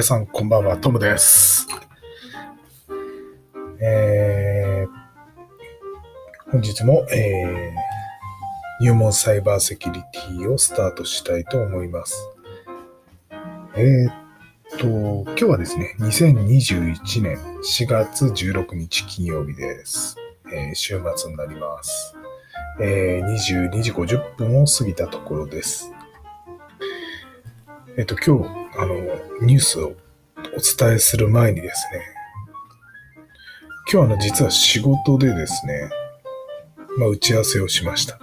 皆さんこんばんは、トムです。えー、本日も、えー、入門サイバーセキュリティをスタートしたいと思います。えー、っと、今日はですね、2021年4月16日金曜日です。えー週末になります。えー、22時50分を過ぎたところです。えっと、今日、あの、ニュースをお伝えする前にですね、今日あの、実は仕事でですね、まあ、打ち合わせをしました。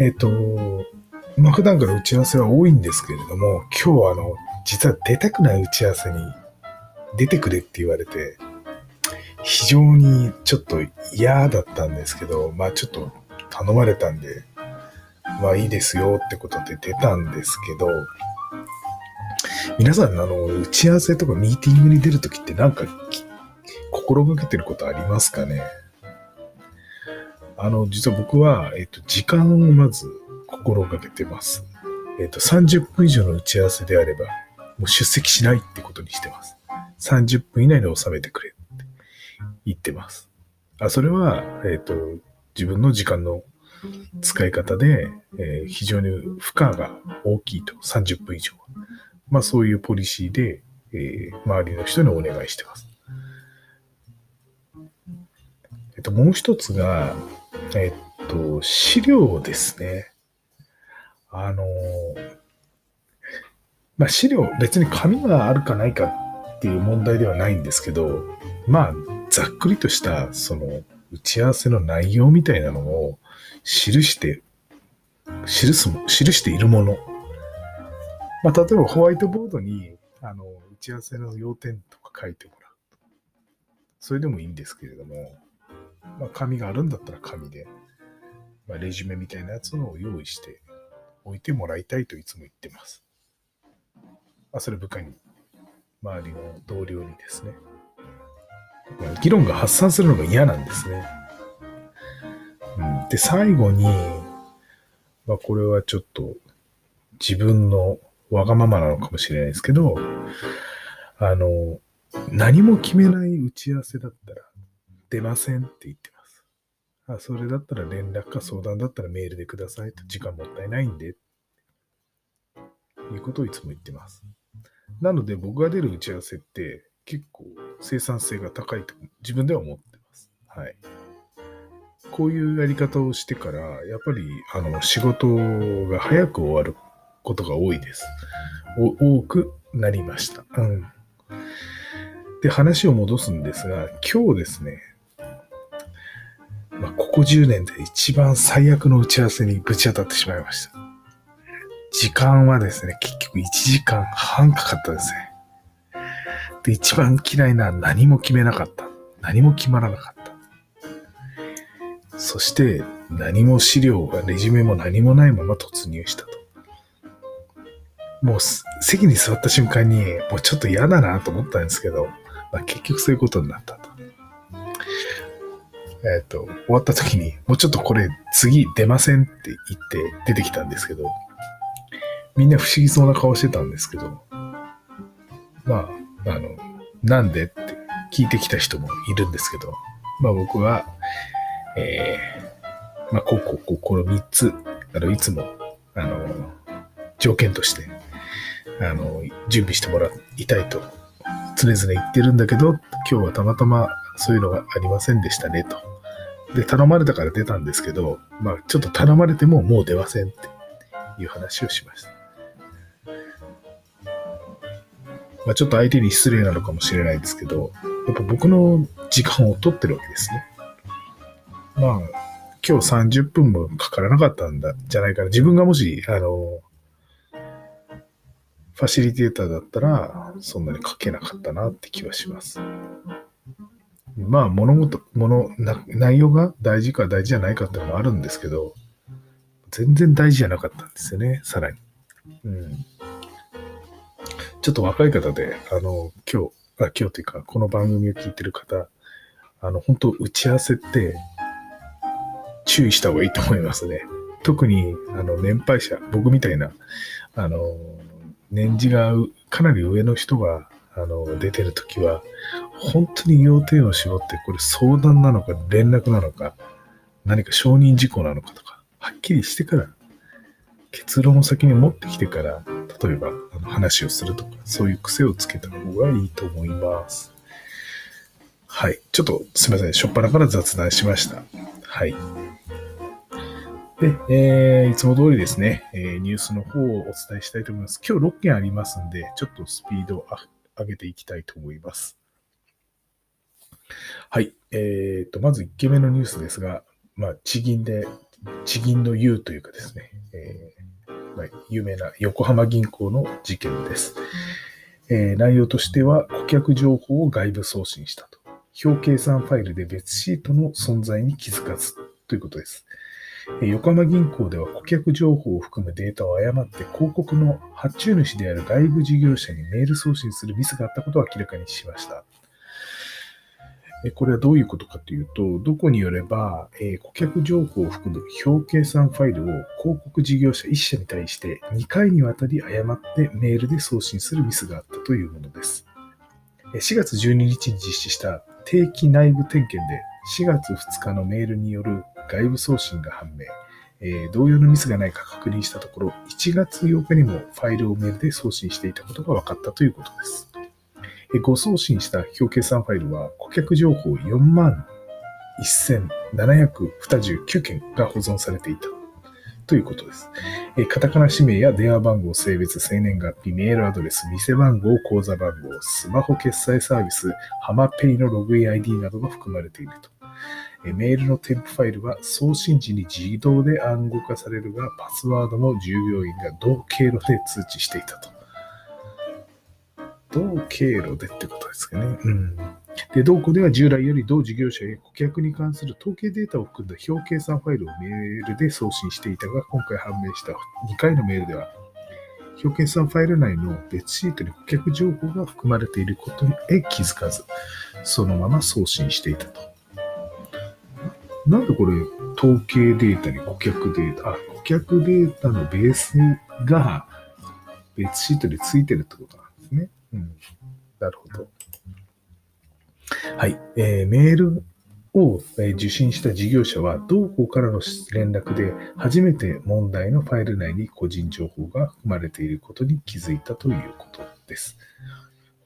えっと、まあ、普段から打ち合わせは多いんですけれども、今日はあの、実は出たくない打ち合わせに出てくれって言われて、非常にちょっと嫌だったんですけど、まあちょっと頼まれたんで、まあいいですよってことで出たんですけど、皆さん、あの、打ち合わせとかミーティングに出るときってなんか心がけてることありますかね？あの、実は僕は、えっと、時間をまず心がけてます。えっと、30分以上の打ち合わせであれば、もう出席しないってことにしてます。30分以内に収めてくれって言ってます。あ、それは、えっと、自分の時間の使い方で、えー非常に負荷が大きいと、30分以上は。まあそういうポリシーで、えー周りの人にお願いしてます。えっと、もう一つが、えっと、資料ですね。あのまあ資料、別に紙があるかないかっていう問題ではないんですけど、まあ、ざっくりとした、その、打ち合わせの内容みたいなのを記して、記す、記しているもの。まあ、例えばホワイトボードに、あの、打ち合わせの要点とか書いてもらう。それでもいいんですけれども、まあ、紙があるんだったら紙で、まあ、レジュメみたいなやつを用意しておいてもらいたいといつも言ってます。まあ、それ部下に、周りの同僚にですね。まあ議論が発散するのが嫌なんですね。うん、で、最後に、まあ、これはちょっと自分のわがままなのかもしれないですけど、あの、何も決めない打ち合わせだったら出ませんって言ってます。あそれだったら連絡か相談だったらメールでくださいと時間もったいないんで、いうことをいつも言ってます。なので僕が出る打ち合わせって結構生産性が高いと自分では思ってます。はい。こういうやり方をしてから、やっぱりあの仕事が早く終わることが多いです。多くなりました。うん。で、話を戻すんですが、今日ですね、まあ、ここ10年で一番最悪の打ち合わせにぶち当たってしまいました。時間はですね、結局1時間半かかったですね。で、一番嫌いな何も決めなかった。何も決まらなかった。そして、何も資料が、レジュメも何もないまま突入したと。もう、席に座った瞬間に、もうちょっと嫌だなと思ったんですけど、まあ、結局そういうことになったと。えっ、と、終わった時に、もうちょっとこれ次出ませんって言って出てきたんですけど、みんな不思議そうな顔してたんですけど、まあ、あの、なんでって聞いてきた人もいるんですけど、まあ僕は、えー、まあこうこうこう、この3つ、あの、いつも、あの、条件として、あの、準備してもらいたいと、常々言ってるんだけど、今日はたまたまそういうのがありませんでしたね、と。で、頼まれたから出たんですけど、まあちょっと頼まれてももう出ませんっていう話をしました。まあ、ちょっと相手に失礼なのかもしれないですけど、やっぱ僕の時間を取ってるわけですね。まあ、今日30分もかからなかったんだ、じゃないかな。自分がもし、あの、ファシリテーターだったら、そんなに書けなかったなって気はします。まあ、物事、物、な内容が大事か大事じゃないかってのもあるんですけど、全然大事じゃなかったんですよね、さらに。うん。ちょっと若い方で、あの、今日、あ今日というか、この番組を聞いてる方、あの、本当打ち合わせって、注意した方がいいと思いますね。特に、あの、年配者、僕みたいな、あの、年次がかなり上の人があの出てるときは、本当に要点を絞って、これ相談なのか、連絡なのか、何か承認事項なのかとか、はっきりしてから、結論を先に持ってきてから、例えばあの話をするとか、そういう癖をつけた方がいいと思います。はい。ちょっとすいません。しょっぱなから雑談しました。はい。で、えー、いつも通りですね、えー、ニュースの方をお伝えしたいと思います。今日6件ありますんで、ちょっとスピードを上げていきたいと思います。はい。えー、と、まず1件目のニュースですが、まあ、地銀で、地銀の U というかですね、えーまあ、有名な横浜銀行の事件です。えー、内容としては、顧客情報を外部送信したと。表計算ファイルで別シートの存在に気づかずということです。横浜銀行では顧客情報を含むデータを誤って広告の発注主である外部事業者にメール送信するミスがあったことを明らかにしました。これはどういうことかというと、どこによれば、え顧客情報を含む表計算ファイルを広告事業者1社に対して2回にわたり誤ってメールで送信するミスがあったというものです。4月12日に実施した定期内部点検で4月2日のメールによる外部送信が判明。えー、同様のミスがないか確認したところ、1月8日にもファイルをメールで送信していたことが分かったということです。えー、ご送信した表計算ファイルは、顧客情報4万1729件が保存されていたということです。え、カタカナ氏名や電話番号、性別、生年月日、メールアドレス、店番号、口座番号、スマホ決済サービス、ハマペイのログイン ID などが含まれていると。メールの添付ファイルは送信時に自動で暗号化されるが、パスワードも従業員が同経路で通知していたと。同経路でってことですかね。うん。で、同庫では従来より同事業者へ顧客に関する統計データを含んだ表計算ファイルをメールで送信していたが、今回判明した2回のメールでは、表計算ファイル内の別シートに顧客情報が含まれていることへ気づかず、そのまま送信していたと。なんでこれ、統計データに顧客データ、あ、顧客データのベースが別シートでついてるってことなんですね。うん。なるほど。はい。えー、メールを受信した事業者は、同行からの連絡で初めて問題のファイル内に個人情報が含まれていることに気づいたということです。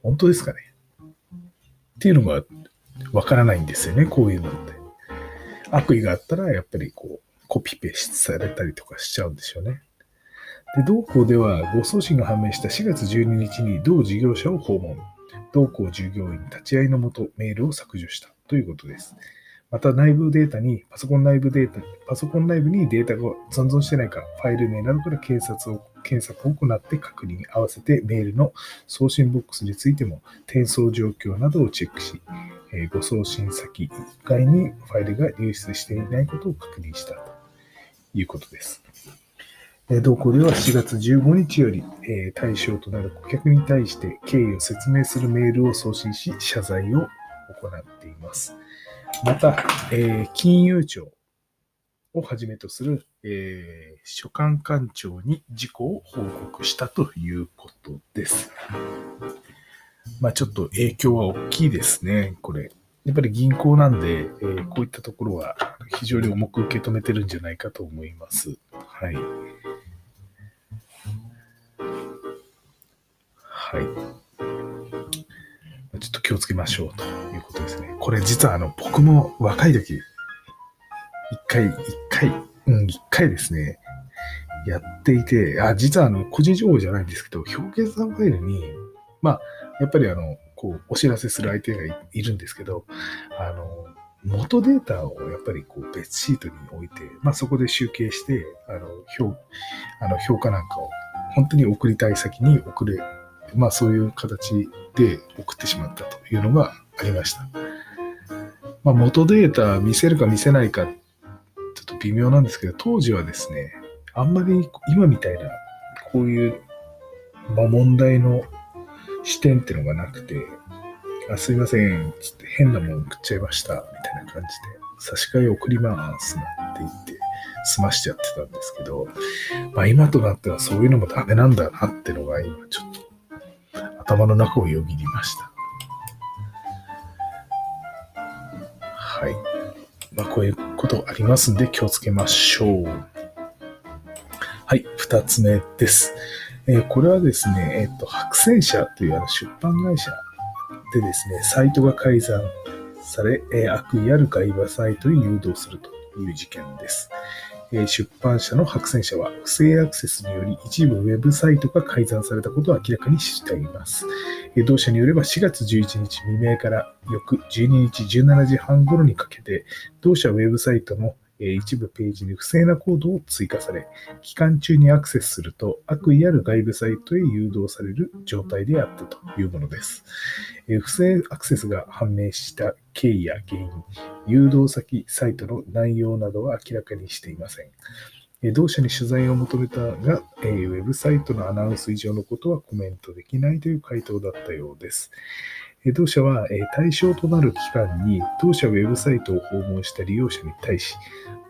本当ですかね？っていうのがわからないんですよね、こういうのって。悪意があったら、やっぱりこう、コピペされたりとかしちゃうんですよね。で、同校では、誤送信が判明した4月12日に同事業者を訪問。同校従業員立ち会いのもとメールを削除したということです。また内部データに、パソコン内部データ、パソコン内部にデータが存在してないか、ファイル名などから検索を検索を行って確認、合わせてメールの送信ボックスについても転送状況などをチェックし、えご送信先以外にファイルが流出していないことを確認したということです。同行では4月15日より、え対象となる顧客に対して経緯を説明するメールを送信し、謝罪を行っています。また、え金融庁をはじめとする、え所管官庁に事故を報告したということです。まあちょっと影響は大きいですね、これ。やっぱり銀行なんで、えー、こういったところは非常に重く受け止めてるんじゃないかと思います。はい。はい。ちょっと気をつけましょうということですね。これ実はあの、僕も若い時、一回、一回、うん、一回ですね、やっていて、あ、実はあの、個人情報じゃないんですけど、表現算ファイルに、まあ、やっぱりあの、こう、お知らせする相手がいるんですけど、あの、元データをやっぱりこう別シートに置いて、まあそこで集計して、あの、評、あの、評価なんかを本当に送りたい先に送れ、まあそういう形で送ってしまったというのがありました。まあ元データ見せるか見せないか、ちょっと微妙なんですけど、当時はですね、あんまり今みたいな、こういう、まあ問題の視点っていうのがなくて、あすいません、つって変なもん送っちゃいました、みたいな感じで、差し替え送ります、なんて言って、済ましちゃってたんですけど、まあ今となってはそういうのもダメなんだなってのが今ちょっと頭の中をよぎりました。はい。まあこういうことありますんで気をつけましょう。はい、二つ目です。えー、これはですね、えっ、と、白戦社というあの出版会社でですね、サイトが改ざんされ、え、悪意ある外部サイトに誘導するという事件です。え出版社の白戦社は不正アクセスにより一部ウェブサイトが改ざんされたことを明らかにしています。同社によれば4月11日未明から翌12日17時半頃にかけて、同社ウェブサイトの一部ページに不正なコードを追加され、期間中にアクセスすると悪意ある外部サイトへ誘導される状態であったというものです。不正アクセスが判明した経緯や原因、誘導先サイトの内容などは明らかにしていません。同社に取材を求めたが、ウェブサイトのアナウンス以上のことはコメントできないという回答だったようです。同社は対象となる期間に当社ウェブサイトを訪問した利用者に対し、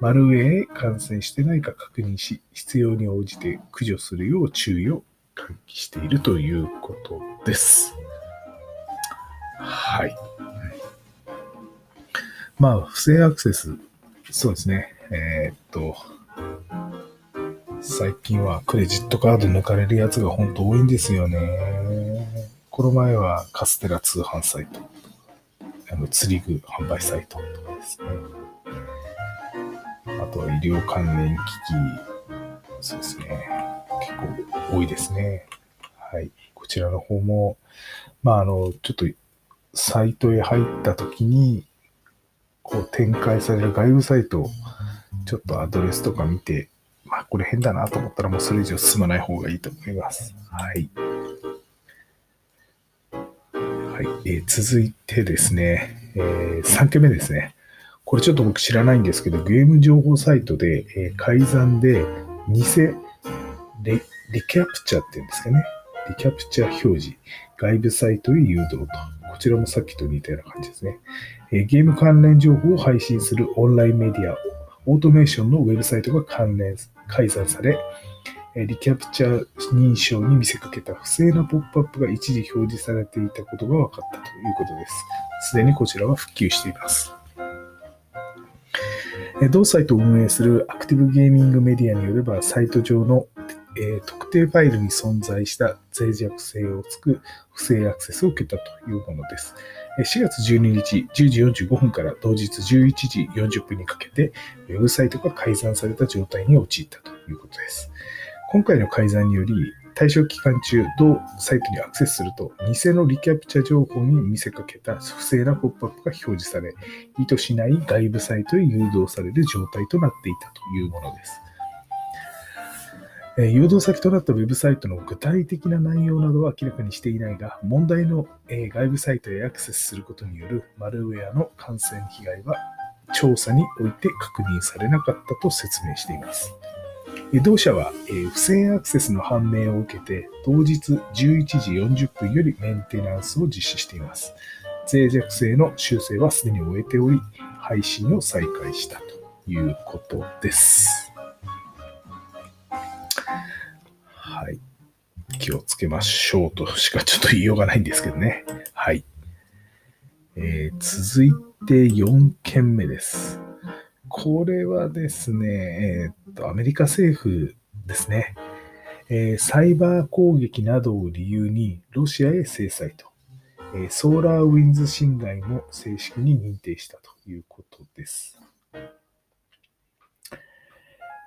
マルウェアへ感染してないか確認し、必要に応じて駆除するよう注意を喚起しているということです。はい。まあ、不正アクセス、そうですね。えー、っと、最近はクレジットカード抜かれるやつが本当多いんですよね。この前はカステラ通販サイト、あの釣り具販売サイトとかですね。あとは医療関連機器、そうですね。結構多いですね。はい。こちらの方も、まあ、あの、ちょっとサイトへ入った時に、こう展開される外部サイトちょっとアドレスとか見て、まあこれ変だなと思ったらもうそれ以上進まない方がいいと思います。はい。はい、えー、続いてですね、えー、3件目ですね。これちょっと僕知らないんですけど、ゲーム情報サイトで、えー、改ざんで、偽レ、リキャプチャーっていうんですかね。リキャプチャー表示。外部サイトへ誘導と。こちらもさっきと似たような感じですね。えー、ゲーム関連情報を配信するオンラインメディア、オートメーションのウェブサイトが関連、改ざんされ、リキャプチャー認証に見せかけた不正なポップアップが一時表示されていたことが分かったということです。すでにこちらは復旧しています。同サイトを運営するアクティブゲーミングメディアによれば、サイト上のえ特定ファイルに存在した脆弱性をつく不正アクセスを受けたというものです。4月12日10時45分から同日11時40分にかけて、ウェブサイトが改ざんされた状態に陥ったということです。今回の改ざんにより、対象期間中、同サイトにアクセスすると、偽のリキャプチャ情報に見せかけた不正なポップアップが表示され、意図しない外部サイトへ誘導される状態となっていたというものです。誘導先となったウェブサイトの具体的な内容などは明らかにしていないが、問題の外部サイトへアクセスすることによるマルウェアの感染被害は調査において確認されなかったと説明しています。同社はえ、不正アクセスの判明を受けて、当日11時40分よりメンテナンスを実施しています。脆弱性の修正はすでに終えており、配信を再開したということです。はい。気をつけましょうとしかちょっと言いようがないんですけどね。はい。えー、続いて4件目です。これはですね、えー、と、アメリカ政府ですね、えー、サイバー攻撃などを理由にロシアへ制裁と、えー、ソーラーウィンズ侵害も正式に認定したということです。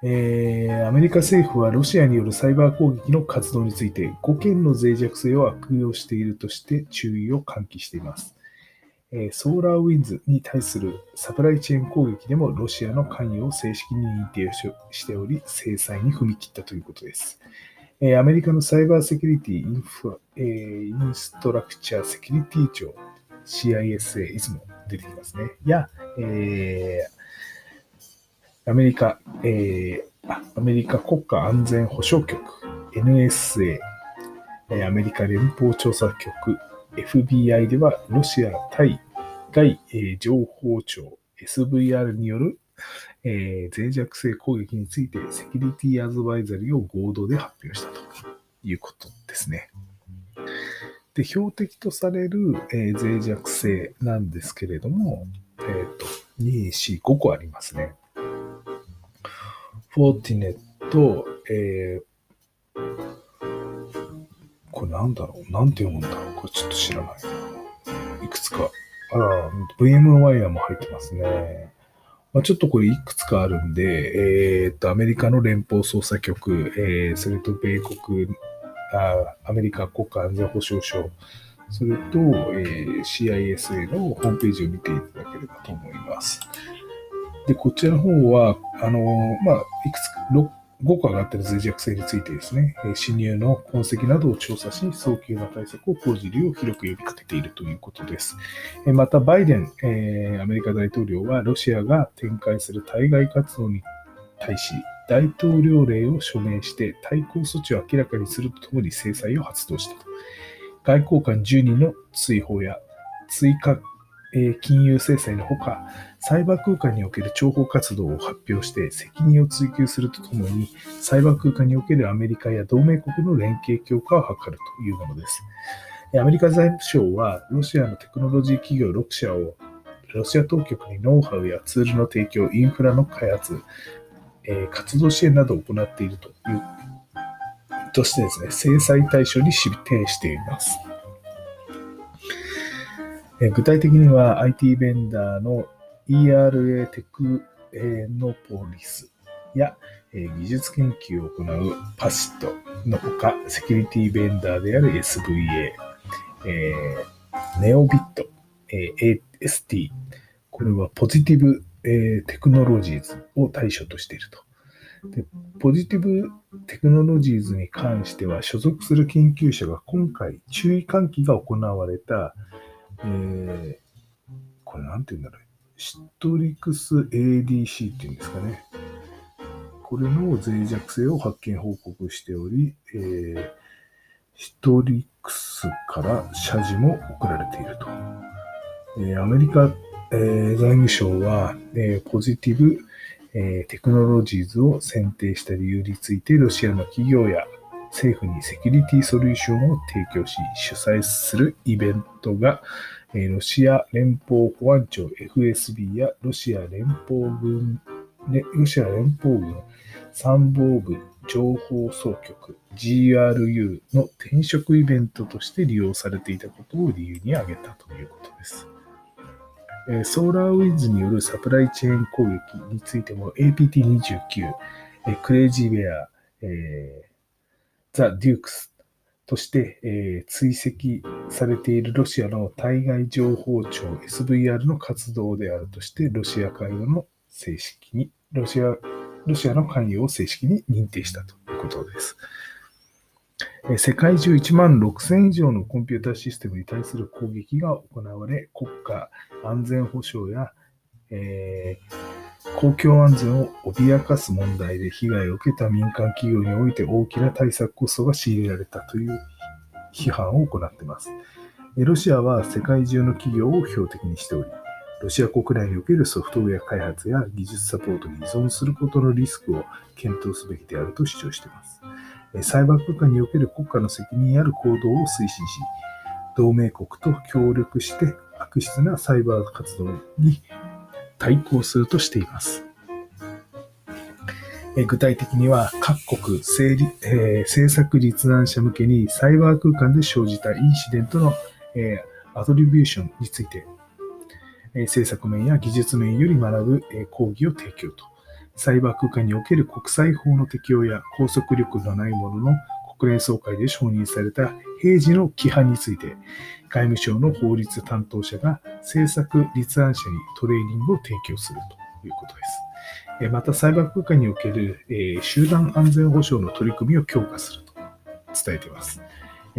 えー、アメリカ政府はロシアによるサイバー攻撃の活動について5件の脆弱性を悪用しているとして注意を喚起しています。ソーラーウィンズに対するサプライチェーン攻撃でもロシアの関与を正式に認定しており、制裁に踏み切ったということです。アメリカのサイバーセキュリティインフインストラクチャーセキュリティ庁 CISA いつも出てきますね。や、えー、アメリカ、えー、アメリカ国家安全保障局 NSA、アメリカ連邦調査局 FBI ではロシア対外情報庁 SVR によるえ、脆弱性攻撃についてセキュリティアドバイザリーを合同で発表したということですね。で、標的とされる、え、脆弱性なんですけれども、えっ、ー、と、2、4、5個ありますね。フォーティネット、えー、これなんだろう？なんて読むんだろう？これちょっと知らない。いくつか。あら、VM ワイヤーも入ってますね。まあ、ちょっとこれいくつかあるんで、えー、っと、アメリカの連邦捜査局、えー、それと米国あ、アメリカ国家安全保障省、それと、えー、CISA のホームページを見ていただければと思います。で、こちらの方は、あの、まあ、いくつか、5個上がっている脆弱性についてですね、侵入の痕跡などを調査し、早急な対策を講じるよう広く呼びかけているということです。また、バイデン、アメリカ大統領は、ロシアが展開する対外活動に対し、大統領令を署名して対抗措置を明らかにするとともに制裁を発動したと。外交官10人の追放や追加金融制裁のほか、サイバー空間における諜報活動を発表して責任を追及するとともに、サイバー空間におけるアメリカや同盟国の連携強化を図るというものです。アメリカ財務省は、ロシアのテクノロジー企業6社を、ロシア当局にノウハウやツールの提供、インフラの開発、え活動支援などを行っているという、としてですね、制裁対象に指定しています。え具体的には IT ベンダーの ERA テクノポリスや、え技術研究を行うパシットのほか、セキュリティベンダーである SVA、えー、ネオビット、えー、AST、これはポジティブ、えー、テクノロジーズを対象としていると。でポジティブテクノロジーズに関しては、所属する研究者が今回注意喚起が行われた、えー、これなんて言うんだろう。シトリクス ADC っていうんですかね。これの脆弱性を発見報告しており、えー、シトリクスから謝辞も送られていると。えー、アメリカ、えー、財務省は、えー、ポジティブ、えー、テクノロジーズを選定した理由について、ロシアの企業や政府にセキュリティソリューションを提供し、主催するイベントが、ロシア連邦保安庁 FSB やロシア連邦軍、ロシア連邦軍参謀部情報総局 GRU の転職イベントとして利用されていたことを理由に挙げたということです。ソーラーウィズによるサプライチェーン攻撃についても APT29、クレイジーベア、えザ・デュークスとして、えー、追跡されているロシアの対外情報庁 SVR の活動であるとして、ロシア関与の正式に、ロシア、ロシアの関与を正式に認定したということです。世界中1万6000以上のコンピューターシステムに対する攻撃が行われ、国家安全保障や、えー公共安全を脅かす問題で被害を受けた民間企業において大きな対策コストが強いれられたという批判を行っています。ロシアは世界中の企業を標的にしており、ロシア国内におけるソフトウェア開発や技術サポートに依存することのリスクを検討すべきであると主張しています。サイバー空間における国家の責任ある行動を推進し、同盟国と協力して悪質なサイバー活動に対抗するとしています。具体的には各国政,、えー、政策立案者向けにサイバー空間で生じたインシデントの、えー、アトリビューションについて、えー、政策面や技術面より学ぶ、えー、講義を提供と、サイバー空間における国際法の適用や拘束力のないものの国連総会で承認された平時の規範について、外務省の法律担当者が政策立案者にトレーニングを提供するということです。また、サイバー空間における集団安全保障の取り組みを強化すると伝えています。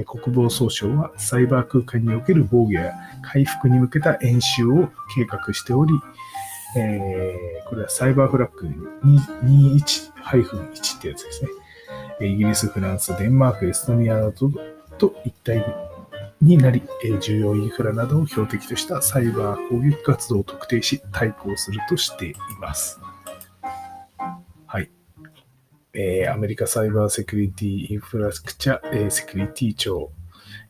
国防総省はサイバー空間における防御や回復に向けた演習を計画しており、えー、これはサイバーフラッグ21-1ってやつですね。イギリス、フランス、デンマーク、エストニアなどと一体になり、重要インフラなどを標的としたサイバー攻撃活動を特定し対抗するとしています。はいえー、アメリカサイバーセキュリティインフラスクチャ、えー、セキュリティ庁、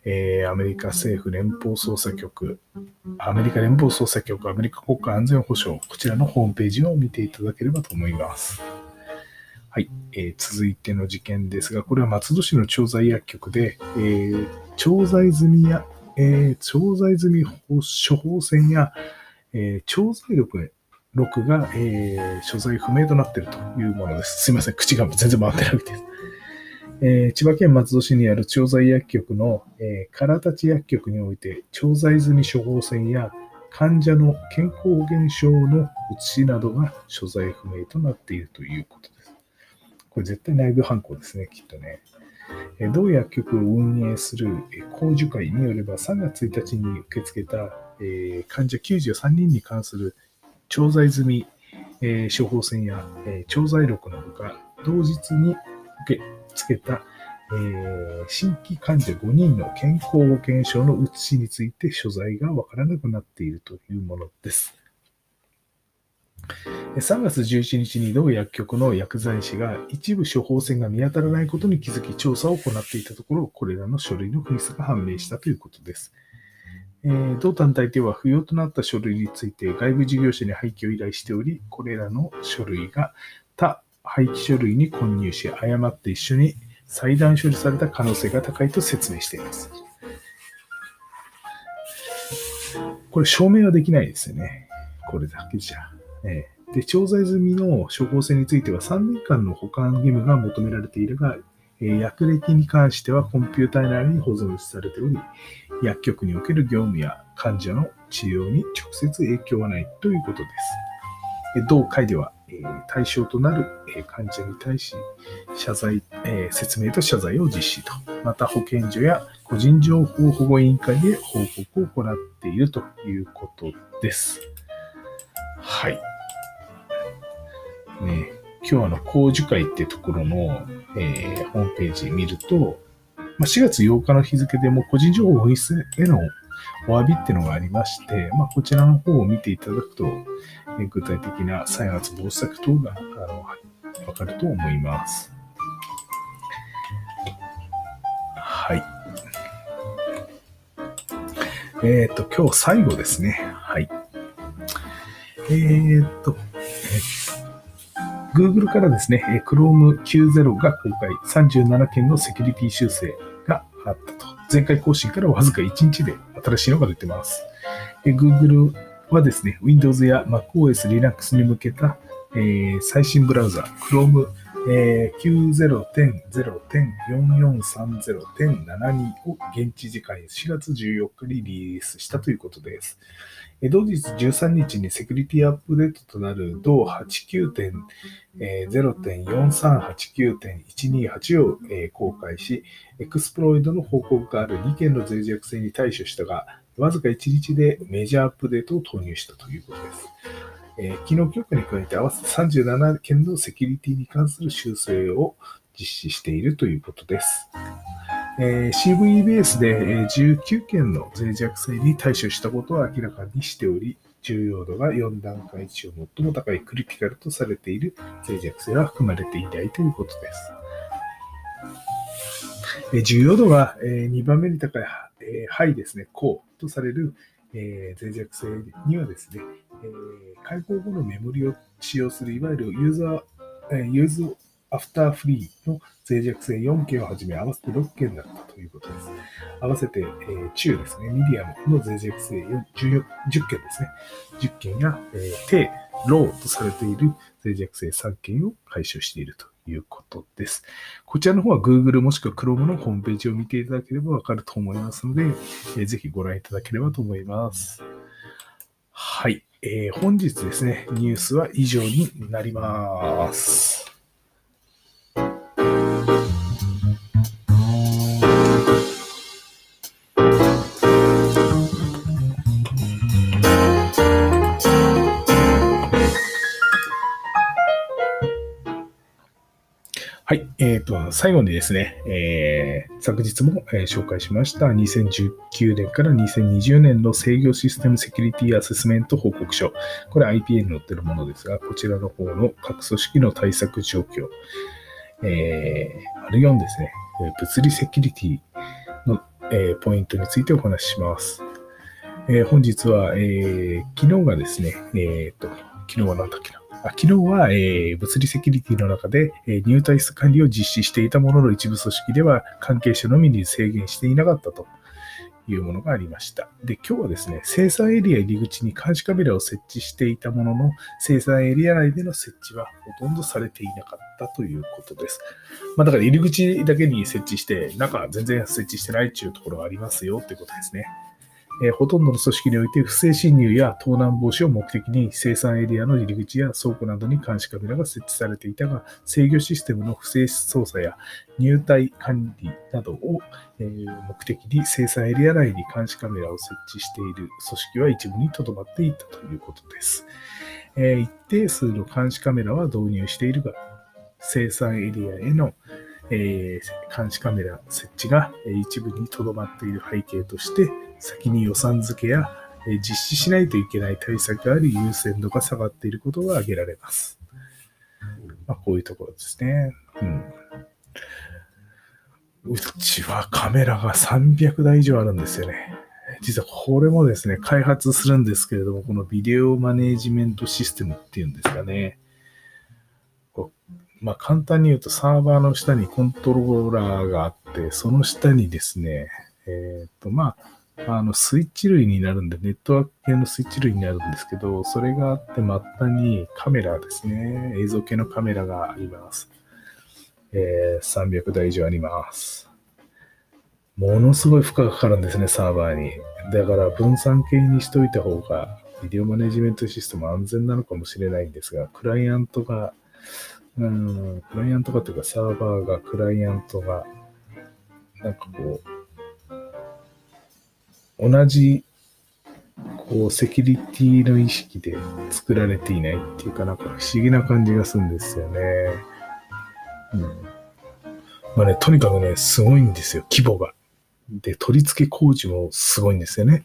えー、アメリカ政府連邦捜査局、アメリカ連邦捜査局、アメリカ国家安全保障、こちらのホームページを見ていただければと思います。はい、えー、続いての事件ですが、これは松戸市の調剤薬局で、えー、調剤済みや、えー、調剤済み処方箋や、えー、調剤力録が、えー、所在不明となっているというものです。すいません、口が全然回ってなくて。えー、千葉県松戸市にある調剤薬局の、えー、唐立薬局において、調剤済み処方箋や患者の健康保険証の写しなどが所在不明となっているということです。これ絶対内部犯行ですね、きっとね。同薬局を運営する公受会によれば3月1日に受け付けた、患者93人に関する調剤済み、処方箋や、調剤録のほか、同日に受け付けた、新規患者5人の健康保険証の写しについて所在がわからなくなっているというものです。3月11日に同薬局の薬剤師が一部処方箋が見当たらないことに気づき調査を行っていたところ、これらの書類の紛失が判明したということです。えー、同団体では不要となった書類について外部事業者に廃棄を依頼しており、これらの書類が他廃棄書類に混入し、誤って一緒に裁断処理された可能性が高いと説明しています。これ証明はできないですよね。これだけじゃ。えー、で、調剤済みの処方箋については3年間の保管義務が求められているが、え薬歴に関してはコンピューター内に保存されており、薬局における業務や患者の治療に直接影響はないということです。同会では、対象となる患者に対し、謝罪、説明と謝罪を実施と、また保健所や個人情報保護委員会で報告を行っているということです。はい。ね今日あの、工事会ってところの、えー、ホームページ見ると、まあ、4月8日の日付でも個人情報保失へのお詫びっていうのがありまして、まあ、こちらの方を見ていただくと、えー、具体的な再発防止策等があのわかると思います。はい。えっ、ー、と、今日最後ですね。はい。えっ、と、Google からですね、Chrome 90が公開、37件のセキュリティ修正があったと。前回更新からわずか1日で新しいのが出てます。Google はですね、Windows や MacOS、Linux に向けた、えー、最新ブラウザ、Chrome えー、90.0.4430.72を現地時間4月14日にリリースしたということです。同日13日にセキュリティアップデートとなる同89.0.4389.128を公開し、エクスプロイドの報告がある2件の脆弱性に対処したが、わずか1日でメジャーアップデートを投入したということです。えー、機能強化に加えて合わせて37件のセキュリティに関する修正を実施しているということです。えー、CVE ベースで19件の脆弱性に対処したことを明らかにしており、重要度が4段階中最も高い Critical とされている脆弱性は含まれていないということです。え重要度が、え2番目に高い、え High ですね、高とされる、え脆弱性にはですね、え開放後のメモリを使用するいわゆるユーザー、え Use After Free の脆弱性4件をはじめ合わせて6件だったということです。合わせて、えー、中ですね、ミディアムの脆弱性 10, 10件ですね。10件や、えー、低、 Low とされている脆弱性3件を解消しているということです。こちらの方は Google もしくは Chrome のホームページを見ていただければわかると思いますので、えー、ぜひご覧いただければと思います。はい。えー、本日ですね、ニュースは以上になります。はい。えっ、ー、と、最後にですね、えー、昨日も、えー、紹介しました2019年から2020年の制御システムセキュリティアセスメント報告書。これ IPA に載ってるものですが、こちらの方の各組織の対策状況。えー、4ですね、物理セキュリティの、えー、ポイントについてお話しします。えー、本日は、えー、昨日がですね、えー、っと、昨日は何だっけな？あ昨日は、えー、物理セキュリティの中で、えー、入退室管理を実施していたものの一部組織では関係者のみに制限していなかったというものがありました。で、今日はですね、生産エリア入り口に監視カメラを設置していたものの、生産エリア内での設置はほとんどされていなかったということです。まあ、だから入り口だけに設置して、中全然設置してないっていうところがありますよってことですね。えー、ほとんどの組織において不正侵入や盗難防止を目的に生産エリアの入り口や倉庫などに監視カメラが設置されていたが、制御システムの不正操作や入隊管理などを、えー、目的に生産エリア内に監視カメラを設置している組織は一部にとどまっていたということです。えー、一定数の監視カメラは導入しているが、生産エリアへのえー、監視カメラ設置が一部にとどまっている背景として、先に予算付けや実施しないといけない対策があり、優先度が下がっていることが挙げられます。まあ、こういうところですね。うん。うちはカメラが300台以上あるんですよね。実はこれもですね、開発するんですけれども、このビデオマネジメントシステムっていうんですかね。まあ、簡単に言うとサーバーの下にコントローラーがあって、その下にですね、えっ、ー、と、まあ、あの、スイッチ類になるんで、ネットワーク系のスイッチ類になるんですけど、それがあって、末端にカメラですね。映像系のカメラがあります。えー、300台以上あります。ものすごい負荷がかかるんですね、サーバーに。だから分散系にしといた方が、ビデオマネジメントシステム安全なのかもしれないんですが、クライアントが、うん、クライアントがというかサーバーが、クライアントが、なんかこう、同じ、こう、セキュリティの意識で作られていないっていうかなんか不思議な感じがするんですよね。うん。まあね、とにかくね、すごいんですよ、規模が。で、取り付け工事もすごいんですよね。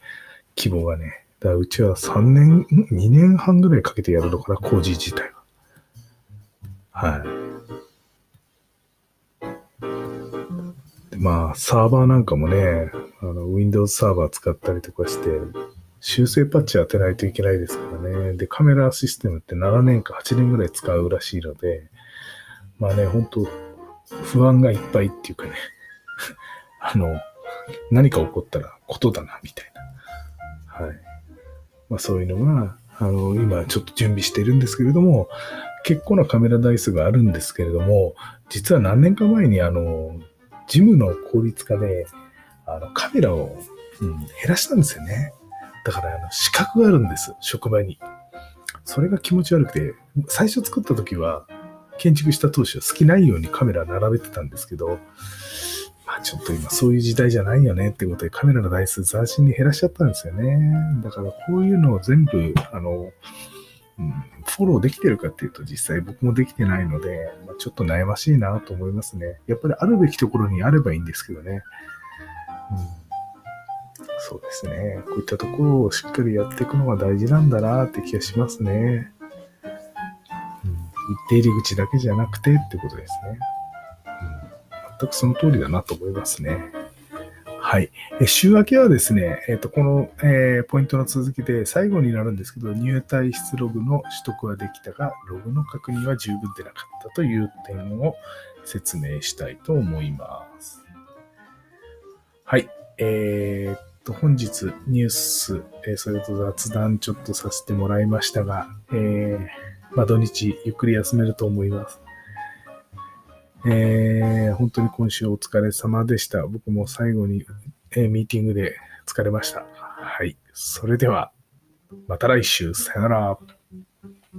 規模がね。だからうちは3年、2年半ぐらいかけてやるのかな、工事自体は。はい。まあ、サーバーなんかもね、あの、Windows サーバー使ったりとかして、修正パッチ当てないといけないですからね。で、カメラシステムって7年か8年ぐらい使うらしいので、まあね、本当不安がいっぱいっていうかね、あの、何か起こったらことだな、みたいな。はい。まあそういうのが、あの、今ちょっと準備してるんですけれども、結構なカメラ台数があるんですけれども、実は何年か前にあの、ジムの効率化で、あの、カメラを、うん、減らしたんですよね。だから、あの、資格があるんです、職場に。それが気持ち悪くて、最初作った時は、建築した当初は好きないようにカメラ並べてたんですけど、まあちょっと今そういう時代じゃないよねってことでカメラの台数斬新に減らしちゃったんですよね。だからこういうのを全部、あの、うん、フォローできてるかっていうと実際僕もできてないので、まあ、ちょっと悩ましいなと思いますね。やっぱりあるべきところにあればいいんですけどね。うん、そうですね。こういったところをしっかりやっていくのが大事なんだなって気がしますね。うん、出入り口だけじゃなくてってことですね。うん、全くその通りだなと思いますね。はい。週明けはですね、えっ、ー、と、この、えー、ポイントの続きで最後になるんですけど、入退室ログの取得はできたが、ログの確認は十分でなかったという点を説明したいと思います。はい。えー、と、本日ニュース、えー、それと雑談ちょっとさせてもらいましたが、えー、まあ土日ゆっくり休めると思います。えー、本当に今週お疲れ様でした。僕も最後に、えー、ミーティングで疲れました。はい。それでは、また来週、さよなら。